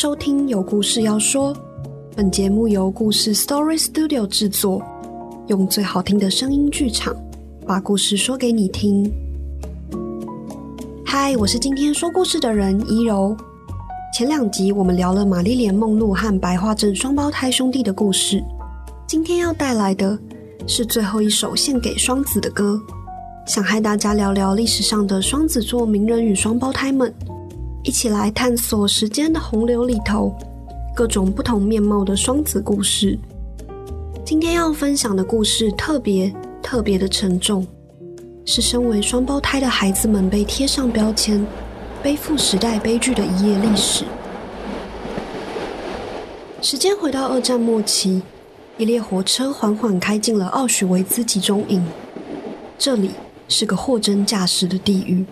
收听有故事要说。本节目由故事 Story Studio 制作，用最好听的声音剧场，把故事说给你听。嗨，我是今天说故事的人怡柔。前两集我们聊了玛丽莲梦露和白桦镇双胞胎兄弟的故事，今天要带来的是最后一首献给双子的歌，想和大家聊聊历史上的双子座名人与双胞胎们。一起来探索时间的洪流里头各种不同面貌的双子故事。今天要分享的故事特别特别的沉重，是身为双胞胎的孩子们被贴上标签，背负时代悲剧的一页历史。时间回到二战末期，一列火车缓缓开进了奥许维兹集中营，这里是个货真价实的地狱。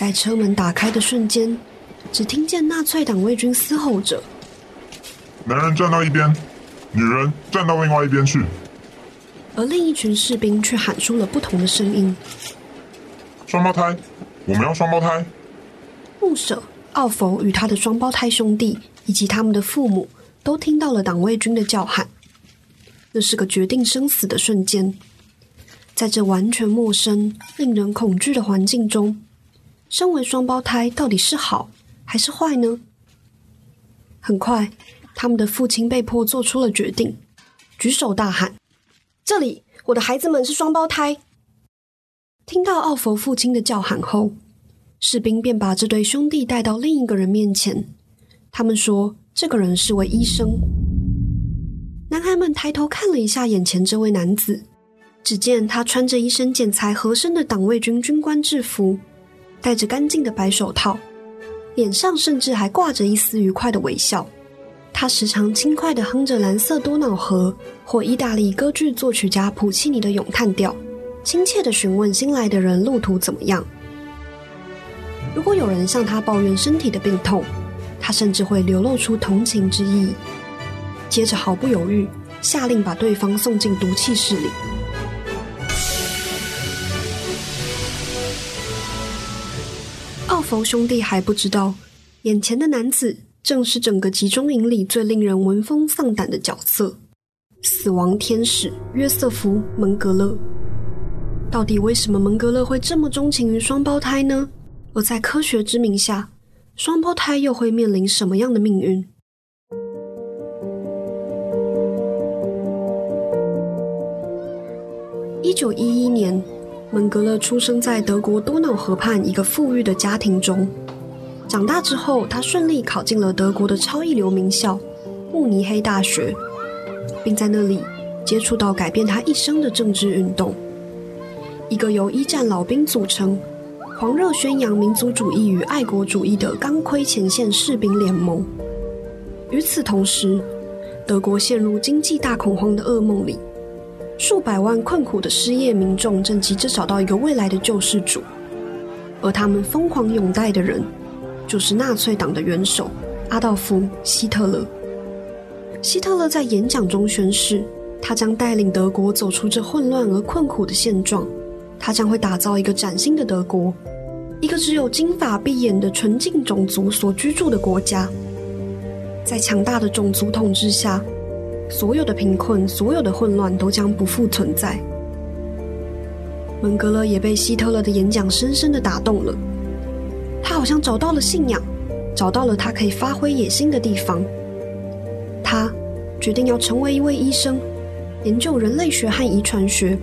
在车门打开的瞬间，只听见纳粹党卫军嘶吼着：“男人站到一边，女人站到另外一边去。”而另一群士兵却喊出了不同的声音：“双胞胎，我们要双胞胎！”牧舍奥弗与他的双胞胎兄弟以及他们的父母都听到了党卫军的叫喊。那是个决定生死的瞬间，在这完全陌生、令人恐惧的环境中。身为双胞胎，到底是好还是坏呢？很快，他们的父亲被迫做出了决定，举手大喊：“这里，我的孩子们是双胞胎！”听到奥弗父亲的叫喊后，士兵便把这对兄弟带到另一个人面前。他们说：“这个人是位医生。”男孩们抬头看了一下眼前这位男子，只见他穿着一身剪裁合身的党卫军军官制服。戴着干净的白手套，脸上甚至还挂着一丝愉快的微笑。他时常轻快地哼着《蓝色多瑙河》或意大利歌剧作曲家普契尼的咏叹调，亲切地询问新来的人路途怎么样。如果有人向他抱怨身体的病痛，他甚至会流露出同情之意，接着毫不犹豫下令把对方送进毒气室里。奥弗兄弟还不知道，眼前的男子正是整个集中营里最令人闻风丧胆的角色——死亡天使约瑟夫·蒙格勒。到底为什么蒙格勒会这么钟情于双胞胎呢？而在科学之名下，双胞胎又会面临什么样的命运？一九一一年。蒙格勒出生在德国多瑙河畔一个富裕的家庭中。长大之后，他顺利考进了德国的超一流名校慕尼黑大学，并在那里接触到改变他一生的政治运动——一个由一战老兵组成、狂热宣扬民族主义与爱国主义的钢盔前线士兵联盟。与此同时，德国陷入经济大恐慌的噩梦里。数百万困苦的失业民众正急着找到一个未来的救世主，而他们疯狂拥戴的人，就是纳粹党的元首阿道夫·希特勒。希特勒在演讲中宣誓，他将带领德国走出这混乱而困苦的现状，他将会打造一个崭新的德国，一个只有金发碧眼的纯净种族所居住的国家。在强大的种族统治下。所有的贫困，所有的混乱都将不复存在。门格勒也被希特勒的演讲深深的打动了，他好像找到了信仰，找到了他可以发挥野心的地方。他决定要成为一位医生，研究人类学和遗传学，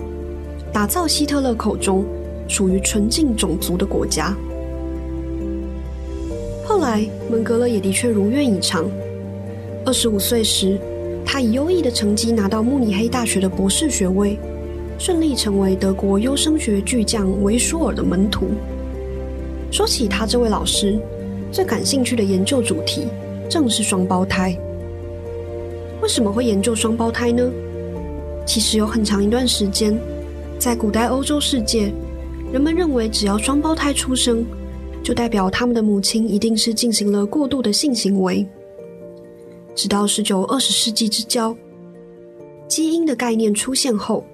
打造希特勒口中属于纯净种族的国家。后来，门格勒也的确如愿以偿，二十五岁时。他以优异的成绩拿到慕尼黑大学的博士学位，顺利成为德国优生学巨匠维舒尔的门徒。说起他这位老师，最感兴趣的研究主题正是双胞胎。为什么会研究双胞胎呢？其实有很长一段时间，在古代欧洲世界，人们认为只要双胞胎出生，就代表他们的母亲一定是进行了过度的性行为。直到十九、二十世纪之交，基因的概念出现后，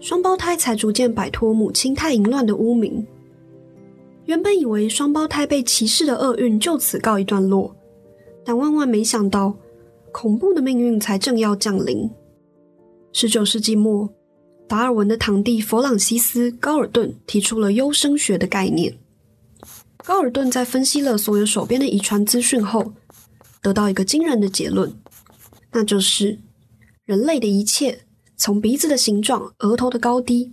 双胞胎才逐渐摆脱母亲太淫乱的污名。原本以为双胞胎被歧视的厄运就此告一段落，但万万没想到，恐怖的命运才正要降临。十九世纪末，达尔文的堂弟弗朗西斯·高尔顿提出了优生学的概念。高尔顿在分析了所有手边的遗传资讯后，得到一个惊人的结论，那就是人类的一切，从鼻子的形状、额头的高低，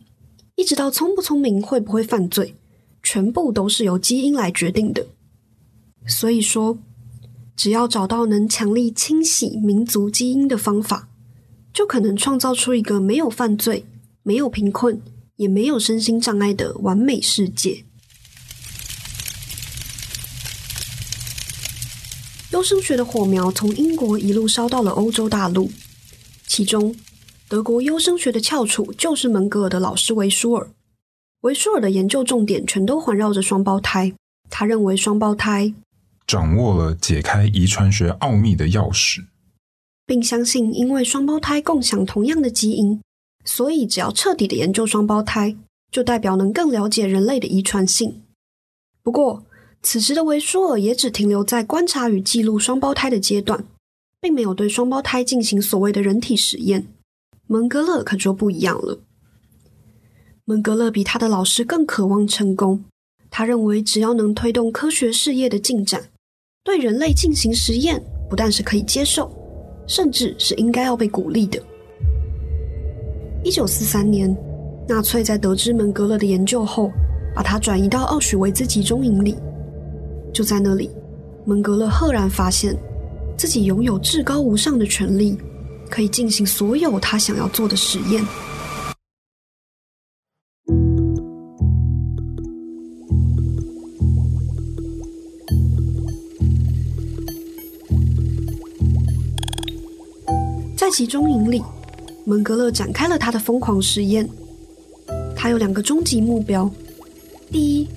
一直到聪不聪明、会不会犯罪，全部都是由基因来决定的。所以说，只要找到能强力清洗民族基因的方法，就可能创造出一个没有犯罪、没有贫困、也没有身心障碍的完美世界。优生学的火苗从英国一路烧到了欧洲大陆，其中德国优生学的翘楚就是门格尔的老师维舒尔。维舒尔的研究重点全都环绕着双胞胎，他认为双胞胎掌握了解开遗传学奥秘的钥匙，并相信因为双胞胎共享同样的基因，所以只要彻底的研究双胞胎，就代表能更了解人类的遗传性。不过，此时的维舒尔也只停留在观察与记录双胞胎的阶段，并没有对双胞胎进行所谓的人体实验。蒙格勒可就不一样了。蒙格勒比他的老师更渴望成功，他认为只要能推动科学事业的进展，对人类进行实验不但是可以接受，甚至是应该要被鼓励的。一九四三年，纳粹在得知蒙格勒的研究后，把他转移到奥许维兹集中营里。就在那里，蒙格勒赫然发现自己拥有至高无上的权利，可以进行所有他想要做的实验。在集中营里，蒙格勒展开了他的疯狂实验。他有两个终极目标：第一，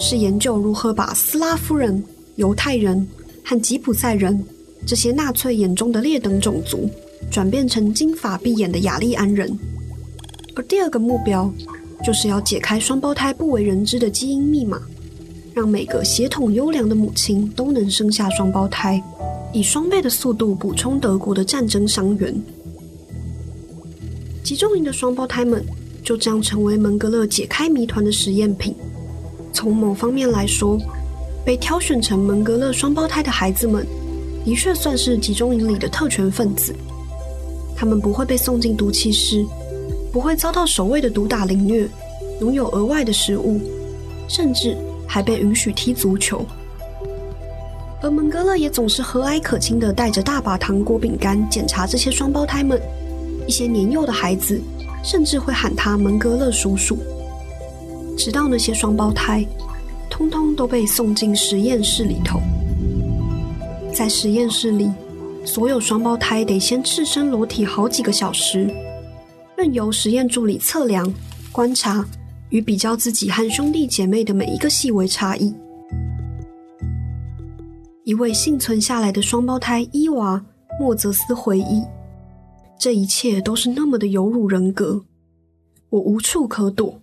是研究如何把斯拉夫人、犹太人和吉普赛人这些纳粹眼中的劣等种族，转变成金发碧眼的雅利安人；而第二个目标，就是要解开双胞胎不为人知的基因密码，让每个血统优良的母亲都能生下双胞胎，以双倍的速度补充德国的战争伤员。集中营的双胞胎们就这样成为门格勒解开谜团的实验品。从某方面来说，被挑选成门格勒双胞胎的孩子们，的确算是集中营里的特权分子。他们不会被送进毒气室，不会遭到守卫的毒打凌虐，拥有额外的食物，甚至还被允许踢足球。而门格勒也总是和蔼可亲地带着大把糖果、饼干检查这些双胞胎们。一些年幼的孩子甚至会喊他门格勒叔叔。直到那些双胞胎，通通都被送进实验室里头。在实验室里，所有双胞胎得先赤身裸体好几个小时，任由实验助理测量、观察与比较自己和兄弟姐妹的每一个细微差异。一位幸存下来的双胞胎伊娃·莫泽斯回忆：“这一切都是那么的有辱人格，我无处可躲。”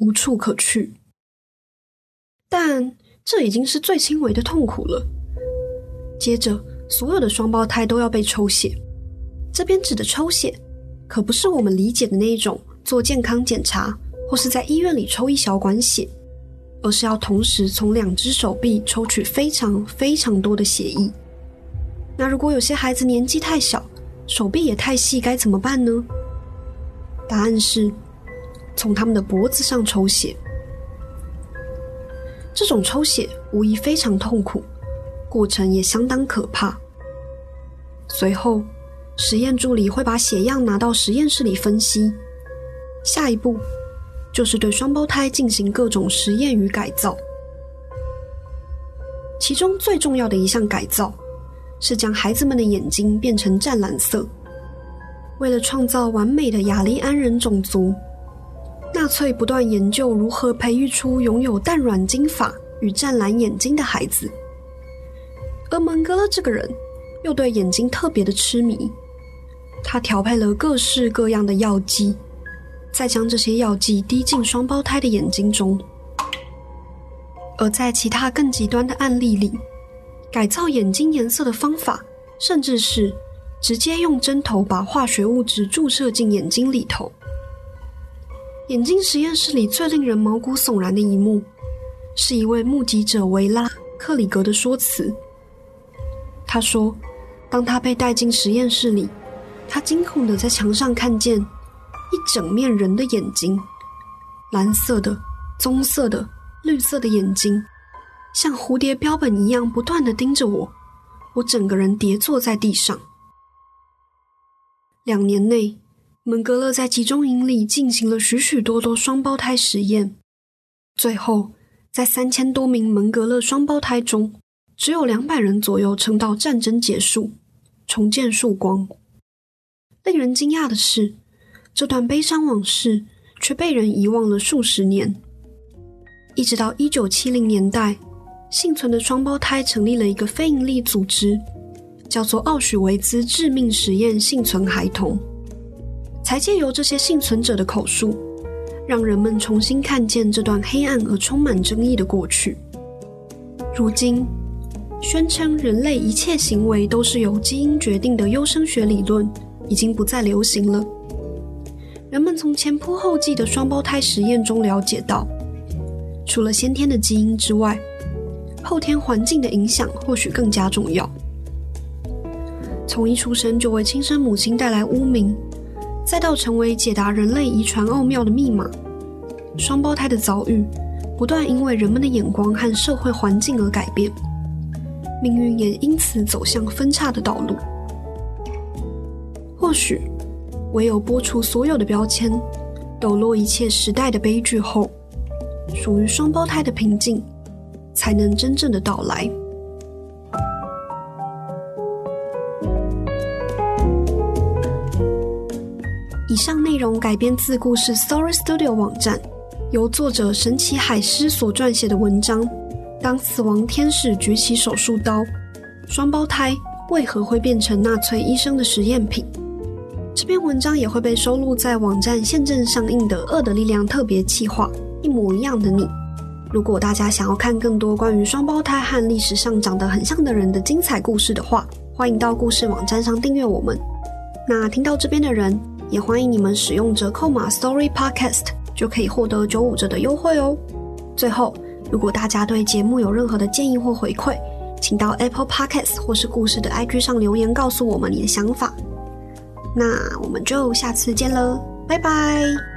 无处可去，但这已经是最轻微的痛苦了。接着，所有的双胞胎都要被抽血。这边指的抽血，可不是我们理解的那一种做健康检查或是在医院里抽一小管血，而是要同时从两只手臂抽取非常非常多的血液。那如果有些孩子年纪太小，手臂也太细，该怎么办呢？答案是。从他们的脖子上抽血，这种抽血无疑非常痛苦，过程也相当可怕。随后，实验助理会把血样拿到实验室里分析，下一步就是对双胞胎进行各种实验与改造。其中最重要的一项改造是将孩子们的眼睛变成湛蓝色，为了创造完美的雅利安人种族。纳粹不断研究如何培育出拥有淡软金发与湛蓝眼睛的孩子，而蒙格勒这个人又对眼睛特别的痴迷。他调配了各式各样的药剂，再将这些药剂滴进双胞胎的眼睛中。而在其他更极端的案例里，改造眼睛颜色的方法，甚至是直接用针头把化学物质注射进眼睛里头。眼睛实验室里最令人毛骨悚然的一幕，是一位目击者维拉克里格的说辞。他说，当他被带进实验室里，他惊恐的在墙上看见一整面人的眼睛，蓝色的、棕色的、绿色的眼睛，像蝴蝶标本一样不断的盯着我，我整个人跌坐在地上。两年内，门格勒在集中营里进行了许许多多双胞胎实验，最后在三千多名门格勒双胞胎中。只有两百人左右撑到战争结束，重见曙光。令人惊讶的是，这段悲伤往事却被人遗忘了数十年。一直到一九七零年代，幸存的双胞胎成立了一个非营利组织，叫做奥许维兹致命实验幸存孩童，才借由这些幸存者的口述，让人们重新看见这段黑暗而充满争议的过去。如今。宣称人类一切行为都是由基因决定的优生学理论已经不再流行了。人们从前仆后继的双胞胎实验中了解到，除了先天的基因之外，后天环境的影响或许更加重要。从一出生就为亲生母亲带来污名，再到成为解答人类遗传奥妙的密码，双胞胎的遭遇不断因为人们的眼光和社会环境而改变。命运也因此走向分叉的道路。或许，唯有剥除所有的标签，抖落一切时代的悲剧后，属于双胞胎的平静，才能真正的到来。以上内容改编自故事 Sorry Studio 网站，由作者神奇海狮所撰写的文章。当死亡天使举起手术刀，双胞胎为何会变成纳粹医生的实验品？这篇文章也会被收录在网站现正上映的《恶的力量》特别企划《一模一样的你》。如果大家想要看更多关于双胞胎和历史上长得很像的人的精彩故事的话，欢迎到故事网站上订阅我们。那听到这边的人，也欢迎你们使用折扣码 Story Podcast，就可以获得九五折的优惠哦。最后。如果大家对节目有任何的建议或回馈，请到 Apple Podcast 或是故事的 IG 上留言，告诉我们你的想法。那我们就下次见了，拜拜。